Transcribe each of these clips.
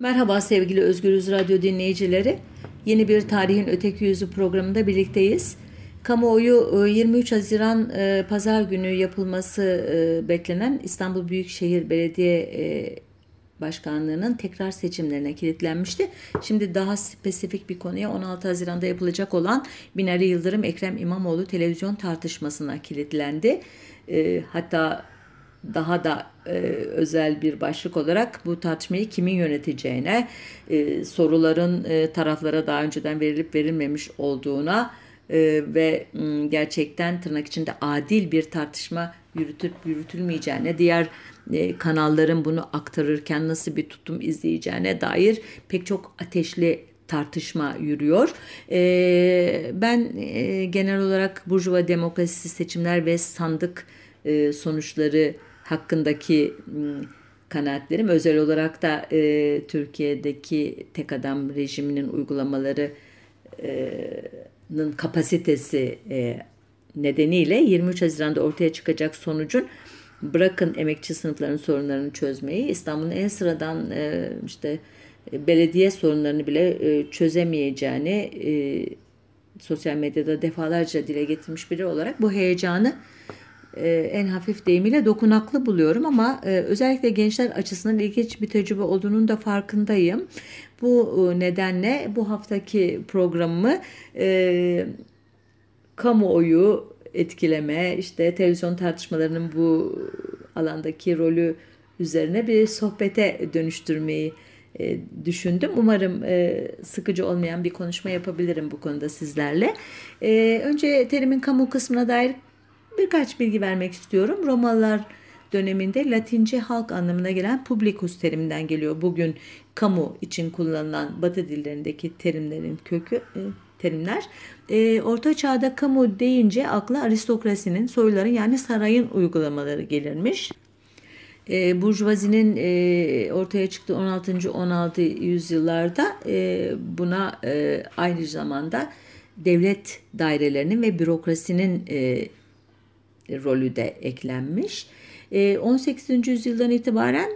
Merhaba sevgili Özgürüz Radyo dinleyicileri. Yeni bir Tarihin Öteki Yüzü programında birlikteyiz. Kamuoyu 23 e, Haziran e, Pazar günü yapılması e, beklenen İstanbul Büyükşehir Belediye Başkanlığı'nın tekrar seçimlerine kilitlenmişti. Şimdi daha spesifik bir konuya 16 Haziran'da yapılacak olan Binali Yıldırım Ekrem İmamoğlu televizyon tartışmasına kilitlendi. Hatta daha da e, özel bir başlık olarak bu tartışmayı kimin yöneteceğine, e, soruların e, taraflara daha önceden verilip verilmemiş olduğuna e, ve m, gerçekten tırnak içinde adil bir tartışma yürütüp yürütülmeyeceğine, diğer e, kanalların bunu aktarırken nasıl bir tutum izleyeceğine dair pek çok ateşli tartışma yürüyor. E, ben e, genel olarak Burjuva demokrasisi seçimler ve sandık e, sonuçları hakkındaki kanaatlerim. Özel olarak da e, Türkiye'deki tek adam rejiminin uygulamalarının kapasitesi e, nedeniyle 23 Haziran'da ortaya çıkacak sonucun bırakın emekçi sınıfların sorunlarını çözmeyi İstanbul'un en sıradan e, işte belediye sorunlarını bile e, çözemeyeceğini e, sosyal medyada defalarca dile getirmiş biri olarak bu heyecanı en hafif deyimiyle dokunaklı buluyorum ama e, özellikle gençler açısından ilginç bir tecrübe olduğunun da farkındayım. Bu e, nedenle bu haftaki programımı e, kamuoyu etkileme, işte televizyon tartışmalarının bu alandaki rolü üzerine bir sohbete dönüştürmeyi e, düşündüm. Umarım e, sıkıcı olmayan bir konuşma yapabilirim bu konuda sizlerle. E, önce terimin kamu kısmına dair birkaç bilgi vermek istiyorum. Romalılar döneminde Latince halk anlamına gelen publicus teriminden geliyor. Bugün kamu için kullanılan Batı dillerindeki terimlerin kökü e, terimler. E, Orta Çağ'da kamu deyince akla aristokrasinin, soyların yani sarayın uygulamaları gelirmiş. E, Burjuvazinin e, ortaya çıktığı 16. 16 yüzyıllarda e, buna e, aynı zamanda devlet dairelerinin ve bürokrasinin e, rolü de eklenmiş. 18. Ee, yüzyıldan itibaren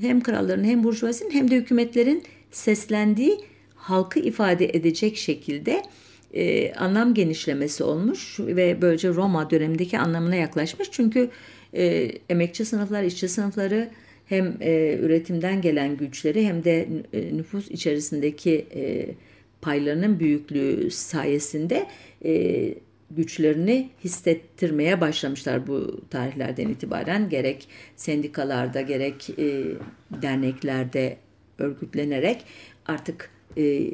hem kralların hem burjuvazinin hem de hükümetlerin seslendiği halkı ifade edecek şekilde e, anlam genişlemesi olmuş ve böylece Roma dönemindeki anlamına yaklaşmış. Çünkü e, emekçi sınıflar, işçi sınıfları hem e, üretimden gelen güçleri hem de e, nüfus içerisindeki e, paylarının büyüklüğü sayesinde e, güçlerini hissettirmeye başlamışlar bu tarihlerden itibaren gerek sendikalarda gerek e, derneklerde örgütlenerek artık e,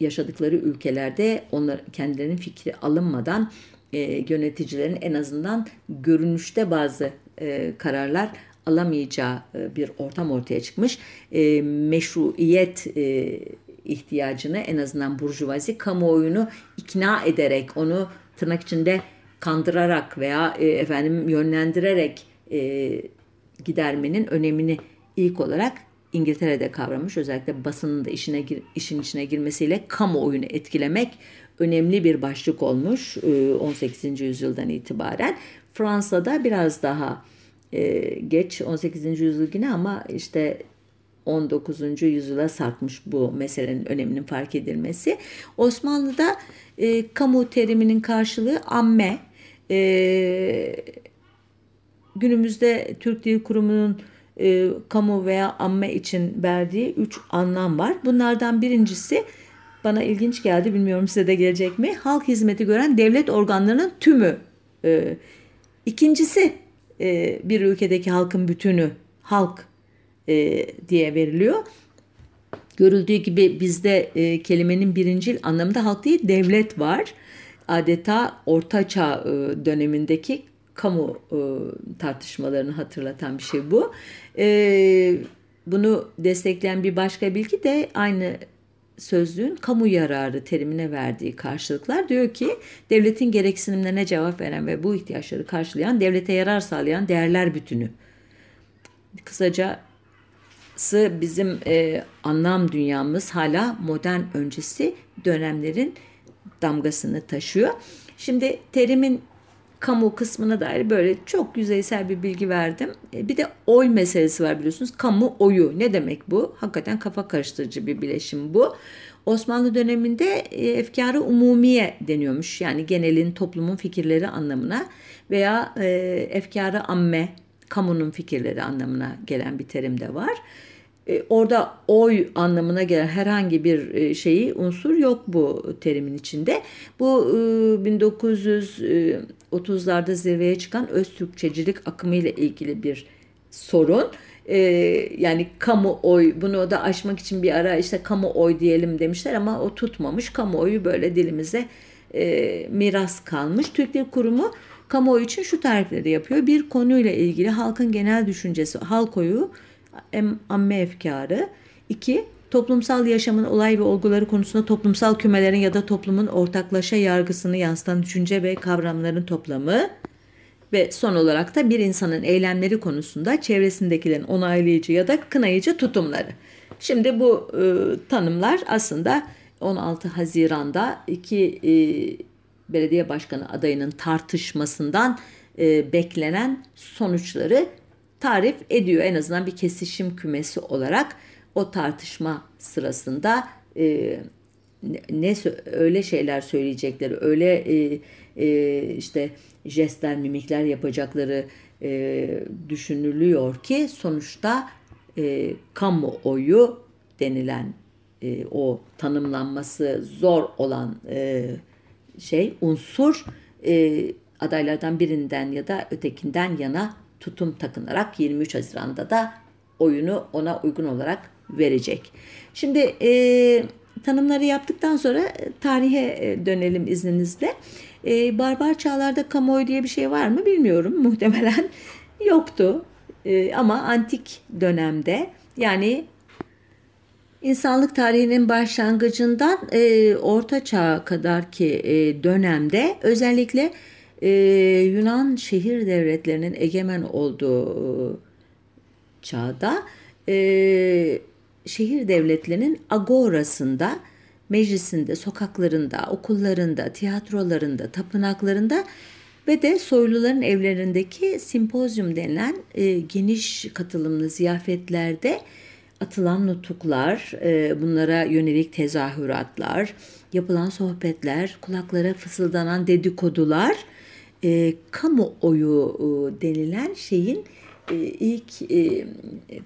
yaşadıkları ülkelerde onlar kendilerinin fikri alınmadan e, yöneticilerin en azından görünüşte bazı e, kararlar alamayacağı e, bir ortam ortaya çıkmış. E, meşruiyet e, ihtiyacını en azından burjuvazi kamuoyunu ikna ederek onu tırnak içinde kandırarak veya e, efendim yönlendirerek e, gidermenin önemini ilk olarak İngiltere'de kavramış. Özellikle basının da işine gir, işin içine girmesiyle kamuoyunu etkilemek önemli bir başlık olmuş e, 18. yüzyıldan itibaren. Fransa'da biraz daha e, geç 18. yüzyıl yine ama işte 19. yüzyıla sarkmış bu meselenin öneminin fark edilmesi. Osmanlı'da e, kamu teriminin karşılığı amme. E, günümüzde Türk Dil Kurumu'nun e, kamu veya amme için verdiği üç anlam var. Bunlardan birincisi bana ilginç geldi bilmiyorum size de gelecek mi? Halk hizmeti gören devlet organlarının tümü. E, ikincisi e, bir ülkedeki halkın bütünü halk e, diye veriliyor. Görüldüğü gibi bizde e, kelimenin birincil anlamında halk değil devlet var. Adeta ortaçağ e, dönemindeki kamu e, tartışmalarını hatırlatan bir şey bu. E, bunu destekleyen bir başka bilgi de aynı sözlüğün kamu yararı terimine verdiği karşılıklar diyor ki devletin gereksinimlerine cevap veren ve bu ihtiyaçları karşılayan devlete yarar sağlayan değerler bütünü. Kısaca bizim e, anlam dünyamız hala modern öncesi dönemlerin damgasını taşıyor. Şimdi terimin kamu kısmına dair böyle çok yüzeysel bir bilgi verdim. E, bir de oy meselesi var biliyorsunuz. Kamu oyu ne demek bu? Hakikaten kafa karıştırıcı bir bileşim bu. Osmanlı döneminde e, efkarı umumiye deniyormuş. Yani genelin toplumun fikirleri anlamına veya e, efkarı amme, kamunun fikirleri anlamına gelen bir terim de var. E, orada oy anlamına gelen herhangi bir e, şeyi unsur yok bu terimin içinde. Bu 1930'larda e, zirveye çıkan Öztürkçecilik akımı ile ilgili bir sorun. yani kamu oy bunu da aşmak için bir ara işte kamu oy diyelim demişler ama o tutmamış. Kamuoyu böyle dilimize miras kalmış. Türk Kurumu kamuoyu için şu tarifleri yapıyor. Bir konuyla ilgili halkın genel düşüncesi, halk oyu amme efkarı. İki, toplumsal yaşamın olay ve olguları konusunda toplumsal kümelerin ya da toplumun ortaklaşa yargısını yansıtan düşünce ve kavramların toplamı. Ve son olarak da bir insanın eylemleri konusunda çevresindekilerin onaylayıcı ya da kınayıcı tutumları. Şimdi bu e, tanımlar aslında 16 Haziran'da iki e, belediye başkanı adayının tartışmasından e, beklenen sonuçları tarif ediyor. En azından bir kesişim kümesi olarak o tartışma sırasında e, ne öyle şeyler söyleyecekleri, öyle e, e, işte jestler, mimikler yapacakları e, düşünülüyor ki sonuçta e, kamuoyu denilen e, o tanımlanması zor olan e, şey unsur e, adaylardan birinden ya da ötekinden yana tutum takınarak 23 Haziran'da da oyunu ona uygun olarak verecek. Şimdi e, tanımları yaptıktan sonra e, tarihe e, dönelim izninizle. E, barbar çağlarda kamuoyu diye bir şey var mı bilmiyorum. Muhtemelen yoktu. E, ama antik dönemde yani insanlık tarihinin başlangıcından e, orta çağa kadar ki e, dönemde özellikle e, Yunan şehir devletlerinin egemen olduğu çağda e, şehir devletlerinin agorasında, meclisinde, sokaklarında, okullarında, tiyatrolarında, tapınaklarında ve de soyluların evlerindeki simpozyum denilen e, geniş katılımlı ziyafetlerde atılan nutuklar, e, bunlara yönelik tezahüratlar, yapılan sohbetler, kulaklara fısıldanan dedikodular e, kamuoyu e, denilen şeyin e, ilk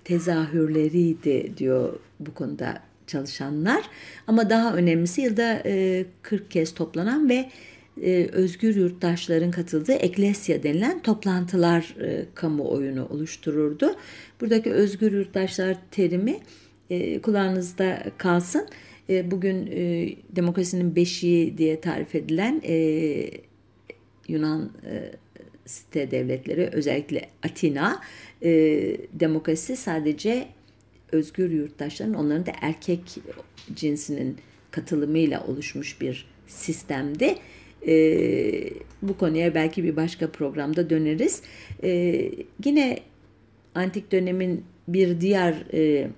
tezahürleriydi diyor bu konuda çalışanlar. Ama daha önemlisi yılda e, 40 kez toplanan ve e, özgür yurttaşların katıldığı eklesya denilen toplantılar e, kamuoyunu oluştururdu. Buradaki özgür yurttaşlar terimi e, kulağınızda kalsın. E, bugün e, demokrasinin beşiği diye tarif edilen e, Yunan e, site devletleri özellikle Atina e, demokrasi sadece özgür yurttaşların onların da erkek cinsinin katılımıyla oluşmuş bir sistemdi. E, bu konuya belki bir başka programda döneriz. E, yine antik dönemin bir diğer e,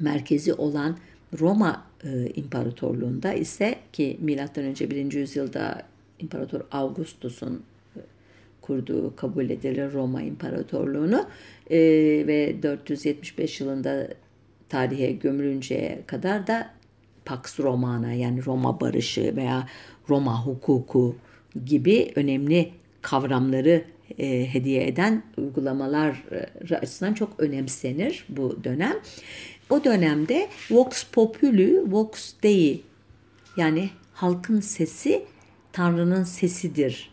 merkezi olan Roma e, İmparatorluğunda ise ki milattan önce 1. yüzyılda İmparator Augustus'un e, kurduğu kabul edilir Roma İmparatorluğunu e, ve 475 yılında tarihe gömülünceye kadar da Pax Romana yani Roma barışı veya Roma hukuku gibi önemli kavramları e, hediye eden uygulamalar açısından çok önemsenir bu dönem. O dönemde Vox Populi, Vox Dei yani halkın sesi Tanrı'nın sesidir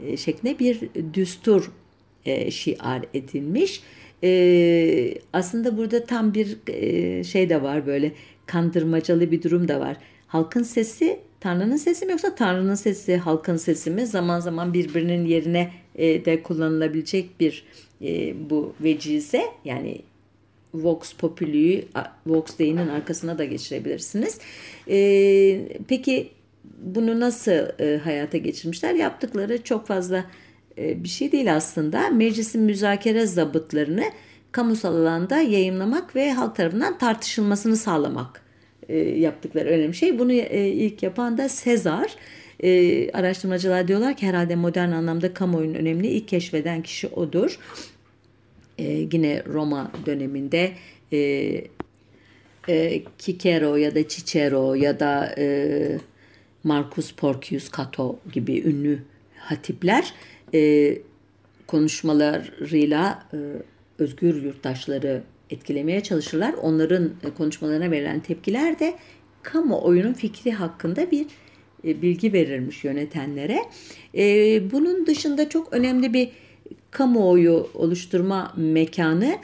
e, şeklinde bir düstur e, şiar edilmiş. E, aslında burada tam bir e, şey de var böyle kandırmacalı bir durum da var. Halkın sesi Tanrı'nın sesi mi yoksa Tanrı'nın sesi halkın sesi mi? Zaman zaman birbirinin yerine e, de kullanılabilecek bir e, bu vecize yani Vox Populi'yi Vox Dei'nin arkasına da geçirebilirsiniz. E, peki bunu nasıl e, hayata geçirmişler? Yaptıkları çok fazla e, bir şey değil aslında. Meclisin müzakere zabıtlarını kamusal alanda yayınlamak ve halk tarafından tartışılmasını sağlamak e, yaptıkları önemli şey. Bunu e, ilk yapan da Sezar. E, araştırmacılar diyorlar ki herhalde modern anlamda kamuoyunun önemli ilk keşfeden kişi odur. E, yine Roma döneminde e, e, Cicero ya da Cicero ya da e, Marcus Porcius Cato gibi ünlü hatipler e, konuşmalarıyla e, özgür yurttaşları etkilemeye çalışırlar. Onların e, konuşmalarına verilen tepkiler de kamuoyunun fikri hakkında bir e, bilgi verirmiş yönetenlere. E, bunun dışında çok önemli bir kamuoyu oluşturma mekanı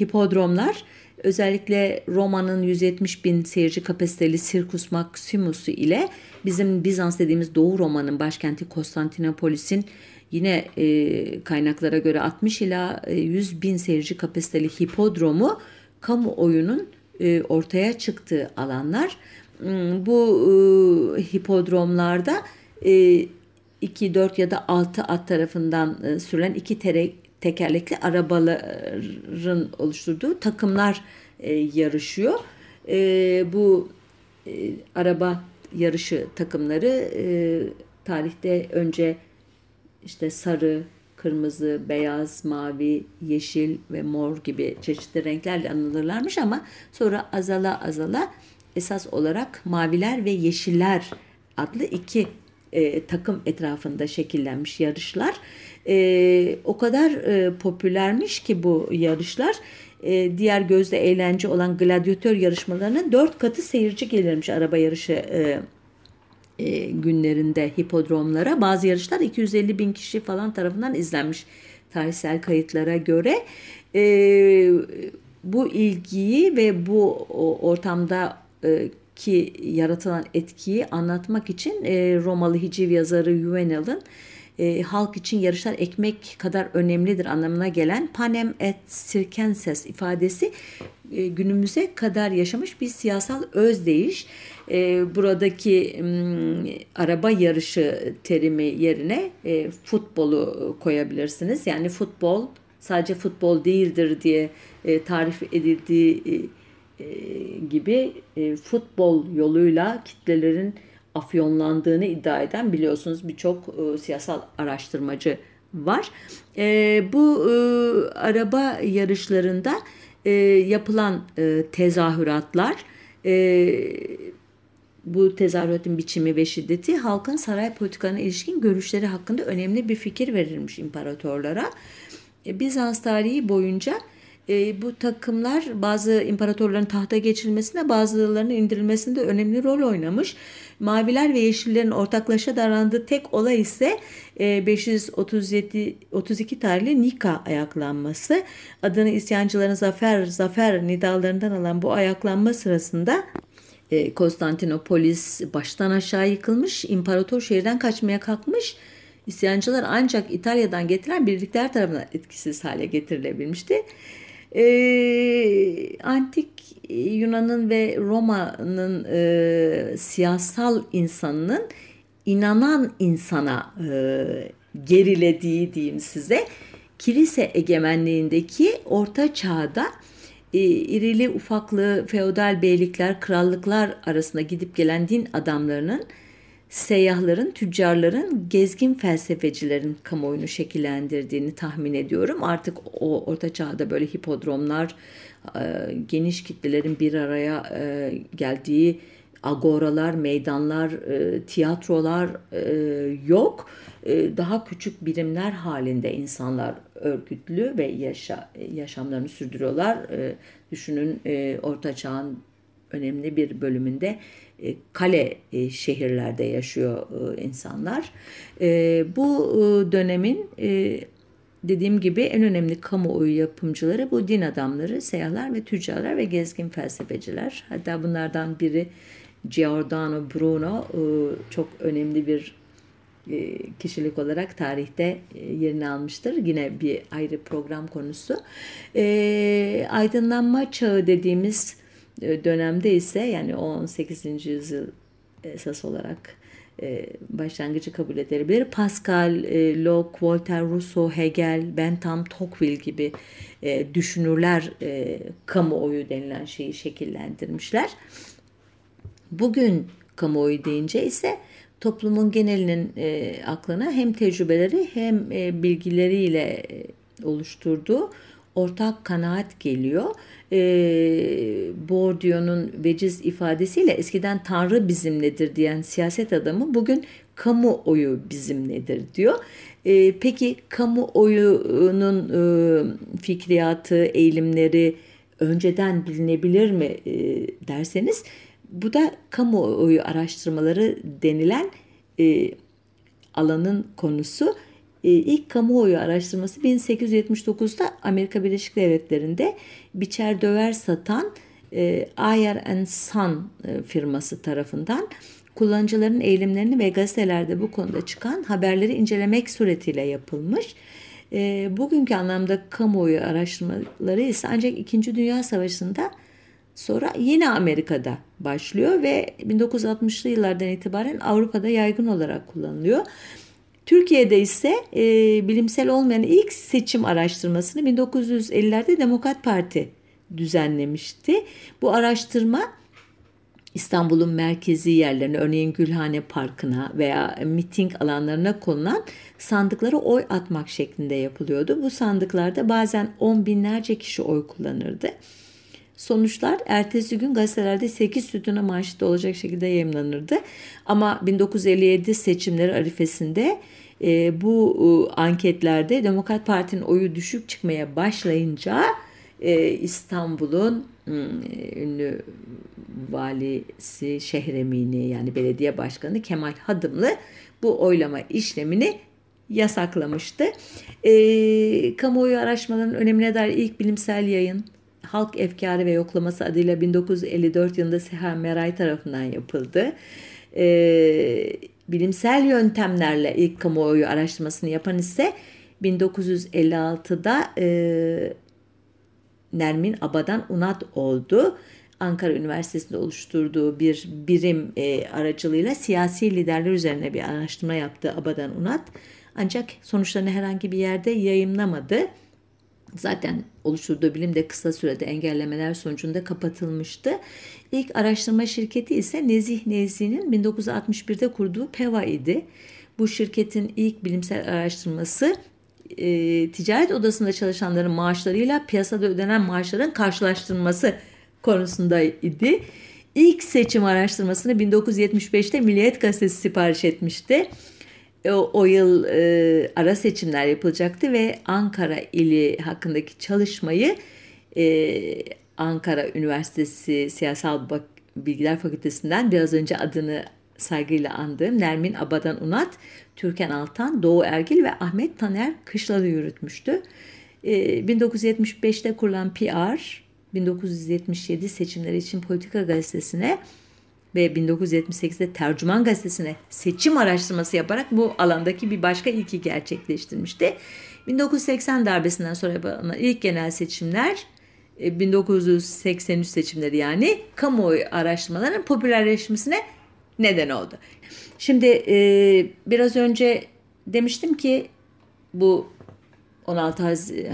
hipodromlar. Özellikle Roma'nın 170 bin seyirci kapasiteli Circus Maximus'u ile bizim Bizans dediğimiz Doğu Roma'nın başkenti Konstantinopolis'in yine e, kaynaklara göre 60 ila 100 e, bin seyirci kapasiteli hipodromu kamuoyunun e, ortaya çıktığı alanlar. Hmm, bu e, hipodromlarda e, 2, 4 ya da 6 at tarafından e, sürülen iki tere, tekerlekli arabaların oluşturduğu takımlar e, yarışıyor. E, bu e, araba yarışı takımları e, tarihte önce işte sarı, kırmızı, beyaz, mavi, yeşil ve mor gibi çeşitli renklerle anılırlarmış ama sonra azala azala esas olarak maviler ve yeşiller adlı iki e, takım etrafında şekillenmiş yarışlar. E, o kadar e, popülermiş ki bu yarışlar e, diğer gözde eğlence olan gladyatör yarışmalarının dört katı seyirci gelirmiş araba yarışı e, e, günlerinde hipodromlara. Bazı yarışlar 250 bin kişi falan tarafından izlenmiş tarihsel kayıtlara göre. E, bu ilgiyi ve bu ortamda e, ki yaratılan etkiyi anlatmak için e, Romalı hiciv yazarı Juvenal'ın e, halk için yarışlar ekmek kadar önemlidir anlamına gelen panem et circenses ifadesi e, günümüze kadar yaşamış bir siyasal özdeyiş. E, buradaki m, araba yarışı terimi yerine e, futbolu koyabilirsiniz. Yani futbol sadece futbol değildir diye e, tarif edildiği e, e gibi e, futbol yoluyla kitlelerin afyonlandığını iddia eden biliyorsunuz birçok e, siyasal araştırmacı var. E, bu e, araba yarışlarında e, yapılan e, tezahüratlar e, bu tezahüratın biçimi ve şiddeti halkın saray politikalarına ilişkin görüşleri hakkında önemli bir fikir verilmiş imparatorlara. E, Bizans tarihi boyunca e, bu takımlar bazı imparatorların tahta geçilmesinde bazılarının indirilmesinde önemli rol oynamış. Maviler ve Yeşillerin ortaklaşa davrandığı tek olay ise 537 32 tarihli Nika ayaklanması. Adını isyancıların zafer zafer nidalarından alan bu ayaklanma sırasında e, Konstantinopolis baştan aşağı yıkılmış, imparator şehirden kaçmaya kalkmış. İsyancılar ancak İtalya'dan getirilen birlikler tarafından etkisiz hale getirilebilmişti. E, antik Yunan'ın ve Roma'nın e, siyasal insanının inanan insana e, gerilediği diyeyim size kilise egemenliğindeki orta çağda e, irili ufaklı feodal beylikler, krallıklar arasında gidip gelen din adamlarının seyyahların, tüccarların, gezgin felsefecilerin kamuoyunu şekillendirdiğini tahmin ediyorum. Artık o orta çağda böyle hipodromlar, e, geniş kitlelerin bir araya e, geldiği agoralar, meydanlar, e, tiyatrolar yok. Daha küçük birimler halinde insanlar örgütlü ve yaşa, yaşamlarını sürdürüyorlar. Düşünün Orta Çağ'ın önemli bir bölümünde e, kale e, şehirlerde yaşıyor e, insanlar. Bu dönemin dediğim gibi en önemli kamuoyu yapımcıları bu din adamları, seyyahlar ve tüccarlar ve gezgin felsefeciler. Hatta bunlardan biri Giordano Bruno çok önemli bir kişilik olarak tarihte yerini almıştır. Yine bir ayrı program konusu. Aydınlanma çağı dediğimiz e, dönemde ise yani 18. yüzyıl esas olarak e, başlangıcı kabul edilebilir. Pascal, e, Locke, Voltaire, Rousseau, Hegel, Bentham, Tocqueville gibi düşünürler kamuoyu denilen şeyi şekillendirmişler. Bugün kamuoyu deyince ise toplumun genelinin e, aklına hem tecrübeleri hem e, bilgileriyle e, oluşturduğu ortak kanaat geliyor. E, Bourdieu'nun veciz ifadesiyle eskiden Tanrı bizimledir diyen siyaset adamı bugün kamuoyu bizimledir diyor. E, peki kamuoyunun e, fikriyatı, eğilimleri önceden bilinebilir mi e, derseniz bu da kamuoyu araştırmaları denilen e, alanın konusu. E, ilk kamuoyu araştırması 1879'da Amerika Birleşik Devletleri'nde biçer döver satan e, Ayer and Son e, firması tarafından kullanıcıların eğilimlerini ve gazetelerde bu konuda çıkan haberleri incelemek suretiyle yapılmış. E, bugünkü anlamda kamuoyu araştırmaları ise ancak 2. Dünya Savaşı'nda sonra yine Amerika'da başlıyor ve 1960'lı yıllardan itibaren Avrupa'da yaygın olarak kullanılıyor. Türkiye'de ise e, bilimsel olmayan ilk seçim araştırmasını 1950'lerde Demokrat Parti düzenlemişti. Bu araştırma İstanbul'un merkezi yerlerine örneğin Gülhane Parkı'na veya miting alanlarına konulan sandıklara oy atmak şeklinde yapılıyordu. Bu sandıklarda bazen on binlerce kişi oy kullanırdı. Sonuçlar ertesi gün gazetelerde 8 sütuna manşette olacak şekilde yayınlanırdı. Ama 1957 seçimleri arifesinde e, bu e, anketlerde Demokrat Parti'nin oyu düşük çıkmaya başlayınca e, İstanbul'un e, ünlü valisi Şehremini yani belediye başkanı Kemal Hadımlı bu oylama işlemini yasaklamıştı. E, kamuoyu araştırmalarının önemine dair ilk bilimsel yayın Halk Efkarı ve Yoklaması adıyla 1954 yılında Seha Meray tarafından yapıldı. E, bilimsel yöntemlerle ilk kamuoyu araştırmasını yapan ise 1956'da e, Nermin Abadan Unat oldu. Ankara Üniversitesi'nde oluşturduğu bir birim e, aracılığıyla siyasi liderler üzerine bir araştırma yaptı Abadan Unat. Ancak sonuçlarını herhangi bir yerde yayınlamadı. Zaten oluşturduğu bilim de kısa sürede engellemeler sonucunda kapatılmıştı. İlk araştırma şirketi ise Nezih Nezih'in 1961'de kurduğu PEVA idi. Bu şirketin ilk bilimsel araştırması e, ticaret odasında çalışanların maaşlarıyla piyasada ödenen maaşların karşılaştırılması konusunda idi. İlk seçim araştırmasını 1975'te Milliyet Gazetesi sipariş etmişti. O, o yıl e, ara seçimler yapılacaktı ve Ankara ili hakkındaki çalışmayı e, Ankara Üniversitesi Siyasal Bilgiler Fakültesinden biraz önce adını saygıyla andığım Nermin Abadan Unat, Türkan Altan, Doğu Ergil ve Ahmet Taner Kışlalı yürütmüştü. E, 1975'te kurulan PR, 1977 seçimleri için Politika Gazetesi'ne ve 1978'de Tercüman Gazetesi'ne seçim araştırması yaparak bu alandaki bir başka ilki gerçekleştirmişti. 1980 darbesinden sonra yapılan ilk genel seçimler 1983 e, seçimleri yani kamuoyu araştırmalarının popülerleşmesine neden oldu. Şimdi e, biraz önce demiştim ki bu 16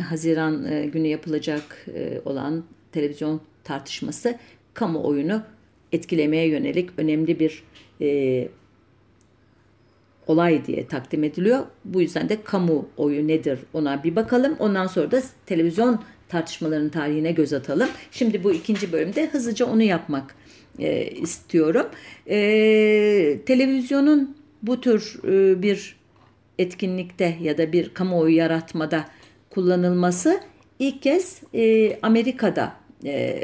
Haziran e, günü yapılacak olan televizyon tartışması kamuoyunu etkilemeye yönelik önemli bir e, olay diye takdim ediliyor. Bu yüzden de kamuoyu nedir ona bir bakalım. Ondan sonra da televizyon tartışmalarının tarihine göz atalım. Şimdi bu ikinci bölümde hızlıca onu yapmak e, istiyorum. E, televizyonun bu tür e, bir etkinlikte ya da bir kamuoyu yaratmada kullanılması ilk kez e, Amerika'da e,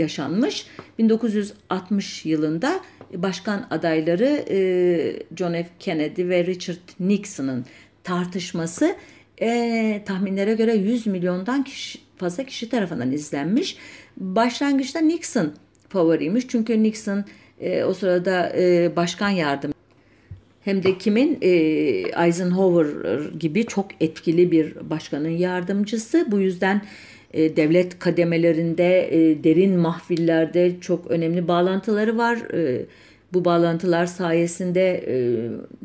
yaşanmış. 1960 yılında başkan adayları e, John F. Kennedy ve Richard Nixon'ın tartışması e, tahminlere göre 100 milyondan kişi, fazla kişi tarafından izlenmiş. Başlangıçta Nixon favoriymiş çünkü Nixon e, o sırada e, başkan yardım hem de kimin e, Eisenhower gibi çok etkili bir başkanın yardımcısı. Bu yüzden e, devlet kademelerinde, e, derin mahfillerde çok önemli bağlantıları var. E, bu bağlantılar sayesinde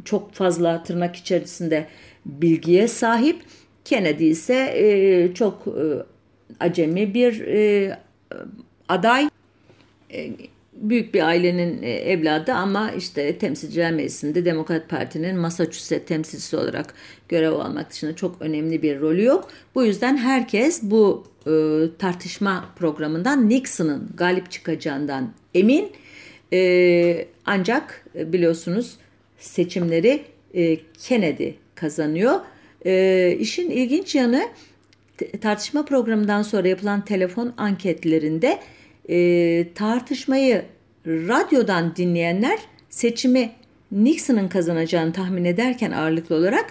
çok fazla tırnak içerisinde bilgiye sahip. Kennedy ise çok acemi bir aday. Büyük bir ailenin e, evladı ama işte temsilciler meclisinde Demokrat Parti'nin Massachusetts temsilcisi olarak görev almak dışında çok önemli bir rolü yok. Bu yüzden herkes bu e, tartışma programından Nixon'ın galip çıkacağından emin. E, ancak e, biliyorsunuz seçimleri e, Kennedy kazanıyor. E, işin ilginç yanı tartışma programından sonra yapılan telefon anketlerinde e, tartışmayı radyodan dinleyenler seçimi Nixon'ın kazanacağını tahmin ederken ağırlıklı olarak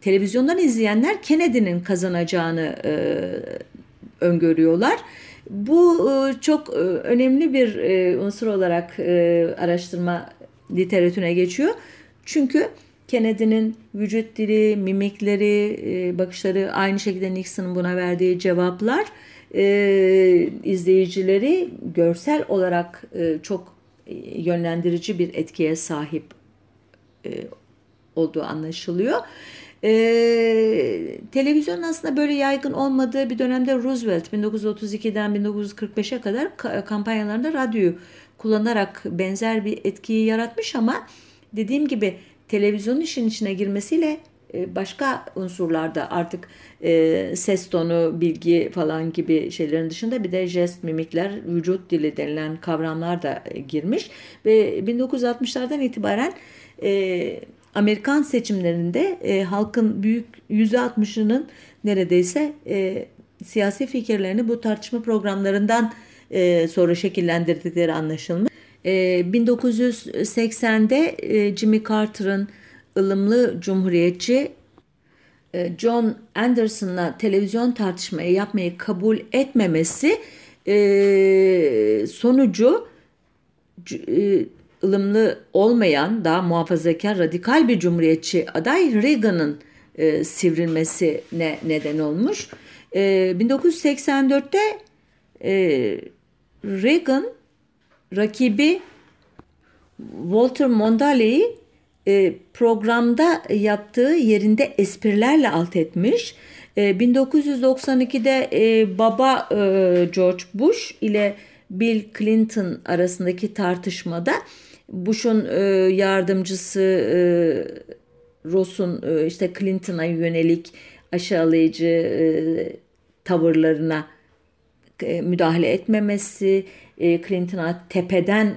televizyondan izleyenler Kennedy'nin kazanacağını e, öngörüyorlar. Bu e, çok e, önemli bir e, unsur olarak e, araştırma literatürüne geçiyor. Çünkü Kennedy'nin vücut dili, mimikleri, e, bakışları aynı şekilde Nixon'ın buna verdiği cevaplar e, izleyicileri görsel olarak e, çok yönlendirici bir etkiye sahip e, olduğu anlaşılıyor. E, televizyon aslında böyle yaygın olmadığı bir dönemde Roosevelt 1932'den 1945'e kadar kampanyalarında radyoyu kullanarak benzer bir etkiyi yaratmış ama dediğim gibi televizyonun işin içine girmesiyle e, başka unsurlarda artık e, ses tonu, bilgi falan gibi şeylerin dışında bir de jest, mimikler, vücut dili denilen kavramlar da e, girmiş. Ve 1960'lardan itibaren e, Amerikan seçimlerinde e, halkın büyük %60'ının neredeyse e, siyasi fikirlerini bu tartışma programlarından e, sonra şekillendirdikleri anlaşılmış. E, 1980'de e, Jimmy Carter'ın ılımlı cumhuriyetçi e, John Anderson'la televizyon tartışmayı yapmayı kabul etmemesi e, sonucu e, ılımlı olmayan daha muhafazakar radikal bir cumhuriyetçi aday Reagan'ın sivrilmesine neden olmuş. 1984'te Reagan rakibi Walter Mondale'yi e, programda yaptığı yerinde esprilerle alt etmiş. 1992'de e, e, baba George Bush ile Bill Clinton arasındaki tartışmada Bush'un yardımcısı Ross'un işte Clinton'a yönelik aşağılayıcı tavırlarına müdahale etmemesi, Clinton'a tepeden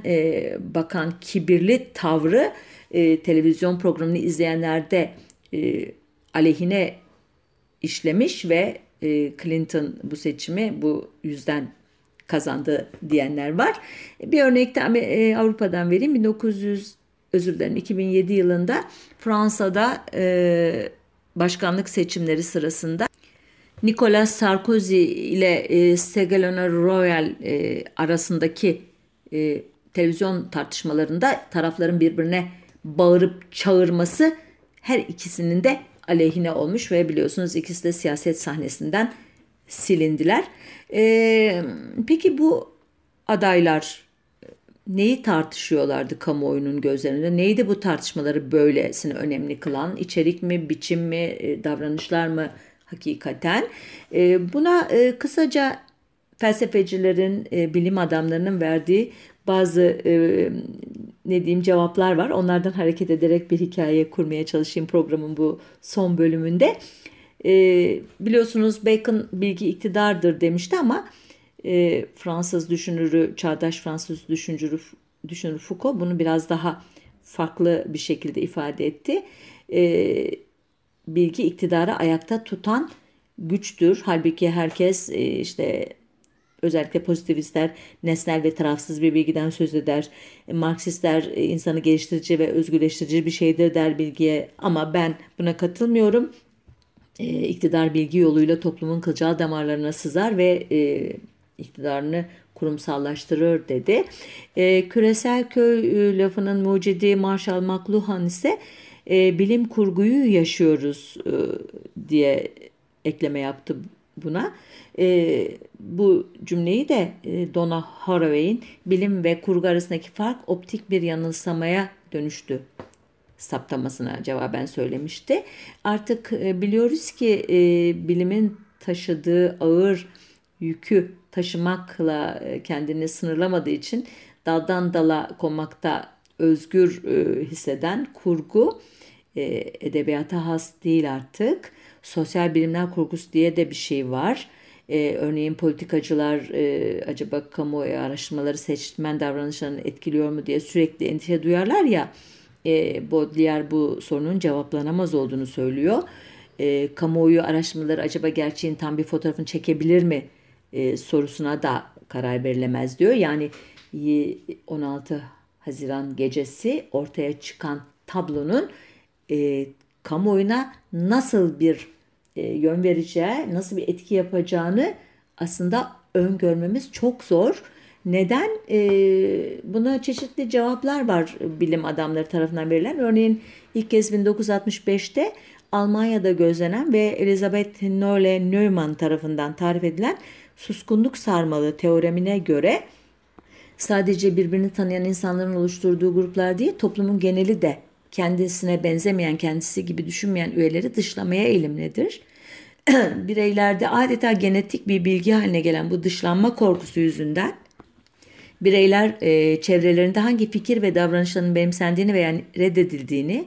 bakan kibirli tavrı e, televizyon programını izleyenlerde e, aleyhine işlemiş ve e, Clinton bu seçimi bu yüzden kazandı diyenler var. Bir örnekte e, Avrupa'dan vereyim. 1900 özür dilerim 2007 yılında Fransa'da e, başkanlık seçimleri sırasında Nicolas Sarkozy ile e, Ségolène Royal e, arasındaki e, televizyon tartışmalarında tarafların birbirine bağırıp çağırması her ikisinin de aleyhine olmuş ve biliyorsunuz ikisi de siyaset sahnesinden silindiler. Ee, peki bu adaylar neyi tartışıyorlardı kamuoyunun gözlerinde? Neydi bu tartışmaları böylesine önemli kılan? İçerik mi, biçim mi, e, davranışlar mı hakikaten? Ee, buna e, kısaca felsefecilerin, e, bilim adamlarının verdiği bazı e, ne diyeyim cevaplar var. Onlardan hareket ederek bir hikaye kurmaya çalışayım programın bu son bölümünde. E, biliyorsunuz Bacon bilgi iktidardır demişti ama e, Fransız düşünürü, çağdaş Fransız düşünürü, düşünür Foucault bunu biraz daha farklı bir şekilde ifade etti. E, bilgi iktidarı ayakta tutan güçtür. Halbuki herkes işte özellikle pozitivistler nesnel ve tarafsız bir bilgiden söz eder. Marksistler e, insanı geliştirici ve özgürleştirici bir şeydir der bilgiye ama ben buna katılmıyorum. E, iktidar bilgi yoluyla toplumun kılcal damarlarına sızar ve e, iktidarını kurumsallaştırır dedi. E, küresel köy e, lafının mucidi Marshall McLuhan ise e, bilim kurguyu yaşıyoruz diye ekleme yaptı buna. E, bu cümleyi de e, Donna Haraway'in bilim ve kurgu arasındaki fark optik bir yanılsamaya dönüştü saptamasına cevaben söylemişti. Artık e, biliyoruz ki e, bilimin taşıdığı ağır yükü taşımakla e, kendini sınırlamadığı için daldan dala konmakta özgür e, hisseden kurgu e, edebiyata has değil artık. Sosyal bilimler kurgusu diye de bir şey var. E, örneğin politikacılar e, acaba kamuoyu araştırmaları seçmen davranışlarını etkiliyor mu diye sürekli endişe duyarlar ya. E, Baudelaire bu sorunun cevaplanamaz olduğunu söylüyor. E, kamuoyu araştırmaları acaba gerçeğin tam bir fotoğrafını çekebilir mi e, sorusuna da karar verilemez diyor. Yani 16 Haziran gecesi ortaya çıkan tablonun e, kamuoyuna nasıl bir e, yön vereceği, nasıl bir etki yapacağını aslında öngörmemiz çok zor. Neden? E, buna çeşitli cevaplar var bilim adamları tarafından verilen. Örneğin ilk kez 1965'te Almanya'da gözlenen ve Elizabeth Nolle Neumann tarafından tarif edilen suskunluk sarmalı teoremine göre sadece birbirini tanıyan insanların oluşturduğu gruplar değil toplumun geneli de kendisine benzemeyen, kendisi gibi düşünmeyen üyeleri dışlamaya eğilimlidir. Bireylerde adeta genetik bir bilgi haline gelen bu dışlanma korkusu yüzünden bireyler e, çevrelerinde hangi fikir ve davranışların benimsendiğini veya reddedildiğini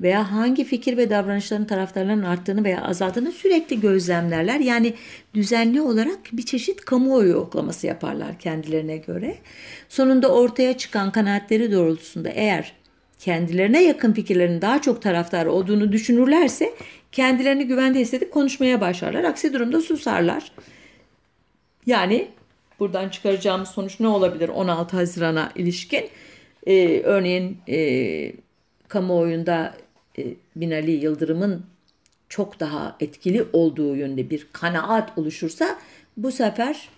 veya hangi fikir ve davranışların taraftarlarının arttığını veya azaldığını sürekli gözlemlerler. Yani düzenli olarak bir çeşit kamuoyu yoklaması yaparlar kendilerine göre. Sonunda ortaya çıkan kanaatleri doğrultusunda eğer kendilerine yakın fikirlerin daha çok taraftarı olduğunu düşünürlerse kendilerini güvende hissedip konuşmaya başlarlar. Aksi durumda susarlar. Yani buradan çıkaracağımız sonuç ne olabilir 16 Haziran'a ilişkin? Ee, örneğin e, kamuoyunda e, Binali Yıldırım'ın çok daha etkili olduğu yönde bir kanaat oluşursa bu sefer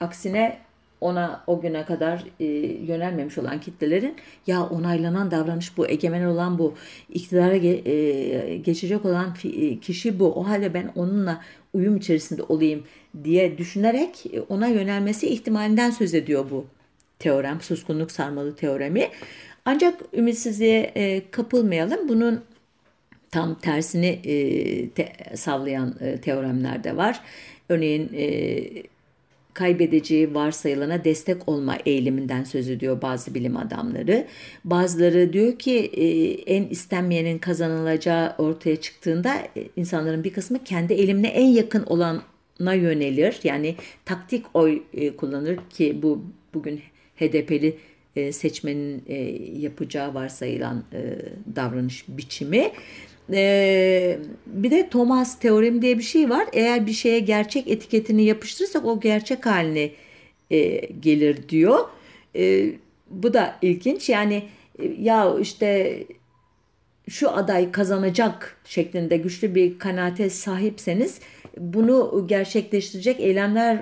aksine ona o güne kadar e, yönelmemiş olan kitlelerin ya onaylanan davranış bu, egemen olan bu, iktidara ge, e, geçecek olan fi, kişi bu. O halde ben onunla uyum içerisinde olayım diye düşünerek ona yönelmesi ihtimalinden söz ediyor bu teorem, suskunluk sarmalı teoremi. Ancak ümitsizliğe e, kapılmayalım. Bunun tam tersini e, te, savlayan e, teoremler de var. Örneğin e, kaybedeceği varsayılana destek olma eğiliminden söz ediyor bazı bilim adamları. Bazıları diyor ki e, en istenmeyenin kazanılacağı ortaya çıktığında e, insanların bir kısmı kendi eğilimine en yakın olana yönelir. Yani taktik oy e, kullanır ki bu bugün HDP'li seçmenin yapacağı varsayılan davranış biçimi. Bir de Thomas teoremi diye bir şey var. Eğer bir şeye gerçek etiketini yapıştırırsak o gerçek haline gelir diyor. bu da ilginç. Yani ya işte şu aday kazanacak şeklinde güçlü bir kanaate sahipseniz bunu gerçekleştirecek eylemler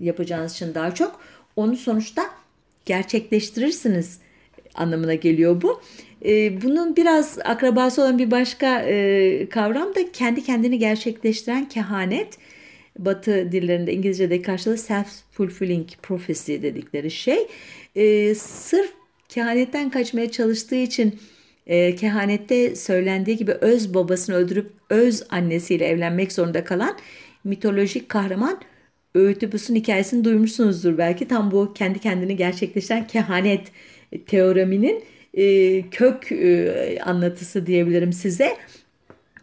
yapacağınız için daha çok onu sonuçta gerçekleştirirsiniz anlamına geliyor bu. Ee, bunun biraz akrabası olan bir başka e, kavram da kendi kendini gerçekleştiren kehanet. Batı dillerinde İngilizce'de karşılığı self-fulfilling prophecy dedikleri şey. Ee, sırf kehanetten kaçmaya çalıştığı için e, kehanette söylendiği gibi öz babasını öldürüp öz annesiyle evlenmek zorunda kalan mitolojik kahraman Öğütübüs'ün hikayesini duymuşsunuzdur belki. Tam bu kendi kendini gerçekleştiren kehanet teoreminin e, kök e, anlatısı diyebilirim size.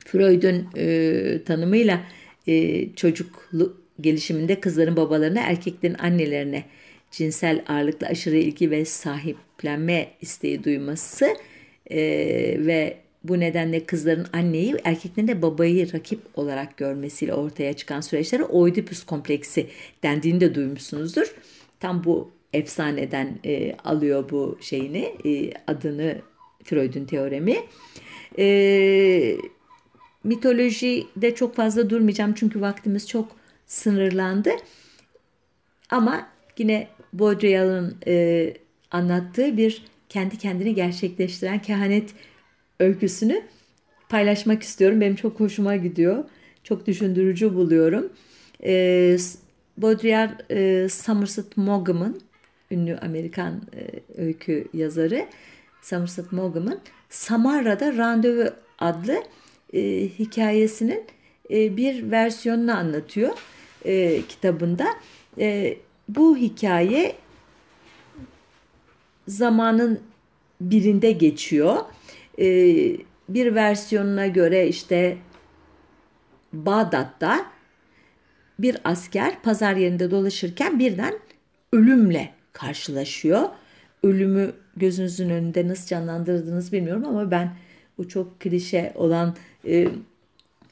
Freud'un e, tanımıyla e, çocuk gelişiminde kızların babalarına, erkeklerin annelerine cinsel ağırlıkla aşırı ilgi ve sahiplenme isteği duyması e, ve bu nedenle kızların anneyi, erkeklerin de babayı rakip olarak görmesiyle ortaya çıkan süreçlere Oedipus kompleksi dendiğini de duymuşsunuzdur. Tam bu efsaneden e, alıyor bu şeyini, e, adını Freud'un teoremi. E, mitolojide çok fazla durmayacağım çünkü vaktimiz çok sınırlandı. Ama yine Baudrillard'ın e, anlattığı bir kendi kendini gerçekleştiren kehanet öyküsünü paylaşmak istiyorum. Benim çok hoşuma gidiyor. Çok düşündürücü buluyorum. E, Baudrillard e, Somerset Maugham'ın ünlü Amerikan e, öykü yazarı Somerset Maugham'ın Samarra'da Randevu adlı e, hikayesinin e, bir versiyonunu anlatıyor e, kitabında. E, bu hikaye zamanın birinde geçiyor. Ee, bir versiyonuna göre işte Bağdat'ta bir asker pazar yerinde dolaşırken birden ölümle karşılaşıyor. Ölümü gözünüzün önünde nasıl canlandırdınız bilmiyorum ama ben bu çok klişe olan e,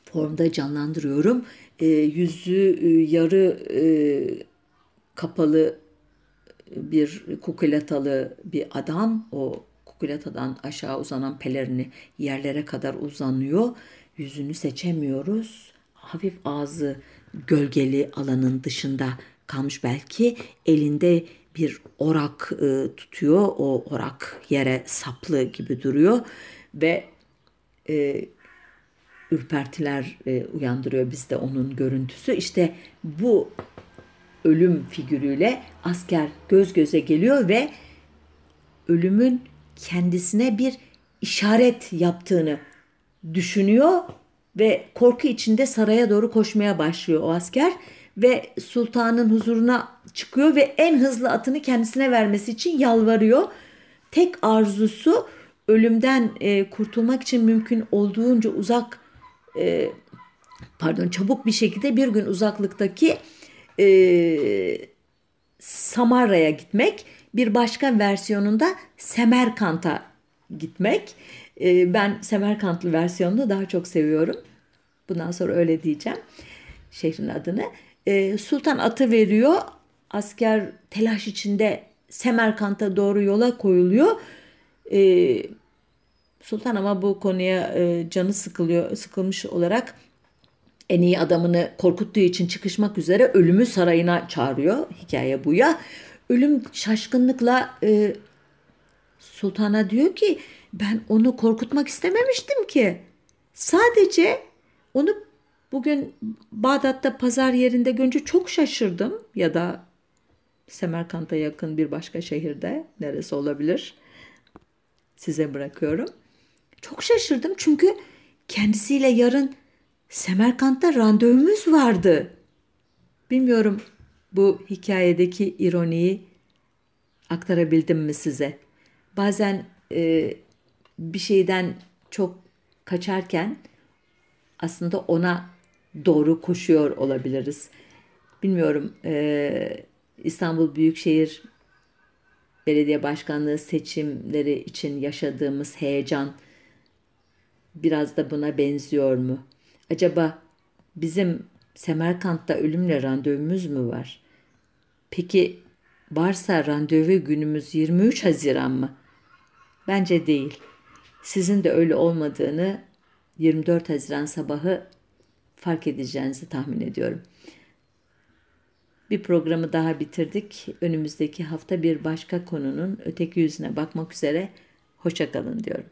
formda canlandırıyorum. E, yüzü e, yarı e, kapalı bir kukulatalı bir adam o kukulatadan aşağı uzanan pelerini yerlere kadar uzanıyor. Yüzünü seçemiyoruz. Hafif ağzı gölgeli alanın dışında kalmış belki. Elinde bir orak e, tutuyor. O orak yere saplı gibi duruyor ve e, ürpertiler e, uyandırıyor bizde onun görüntüsü. İşte bu ölüm figürüyle asker göz göze geliyor ve ölümün kendisine bir işaret yaptığını düşünüyor ve korku içinde saraya doğru koşmaya başlıyor o asker ve sultanın huzuruna çıkıyor ve en hızlı atını kendisine vermesi için yalvarıyor. Tek arzusu ölümden e, kurtulmak için mümkün olduğunca uzak e, pardon çabuk bir şekilde bir gün uzaklıktaki e, Samarra'ya gitmek. Bir başka versiyonunda Semerkant'a gitmek. E, ben Semerkantlı versiyonunu daha çok seviyorum. Bundan sonra öyle diyeceğim şehrin adını. E, Sultan atı veriyor. Asker telaş içinde Semerkant'a doğru yola koyuluyor. E, Sultan ama bu konuya e, canı sıkılıyor, sıkılmış olarak en iyi adamını korkuttuğu için çıkışmak üzere ölümü sarayına çağırıyor. Hikaye bu ya. Ölüm şaşkınlıkla e, sultana diyor ki ben onu korkutmak istememiştim ki. Sadece onu bugün Bağdat'ta pazar yerinde görünce çok şaşırdım ya da Semerkant'a yakın bir başka şehirde neresi olabilir size bırakıyorum. Çok şaşırdım çünkü kendisiyle yarın Semerkant'ta randevumuz vardı. Bilmiyorum bu hikayedeki ironiyi aktarabildim mi size? Bazen e, bir şeyden çok kaçarken aslında ona doğru koşuyor olabiliriz. Bilmiyorum e, İstanbul Büyükşehir Belediye Başkanlığı seçimleri için yaşadığımız heyecan biraz da buna benziyor mu? Acaba bizim Semerkant'ta ölümle randevumuz mu var? Peki varsa randevu günümüz 23 Haziran mı? Bence değil. Sizin de öyle olmadığını 24 Haziran sabahı fark edeceğinizi tahmin ediyorum. Bir programı daha bitirdik. Önümüzdeki hafta bir başka konunun öteki yüzüne bakmak üzere. Hoşçakalın diyorum.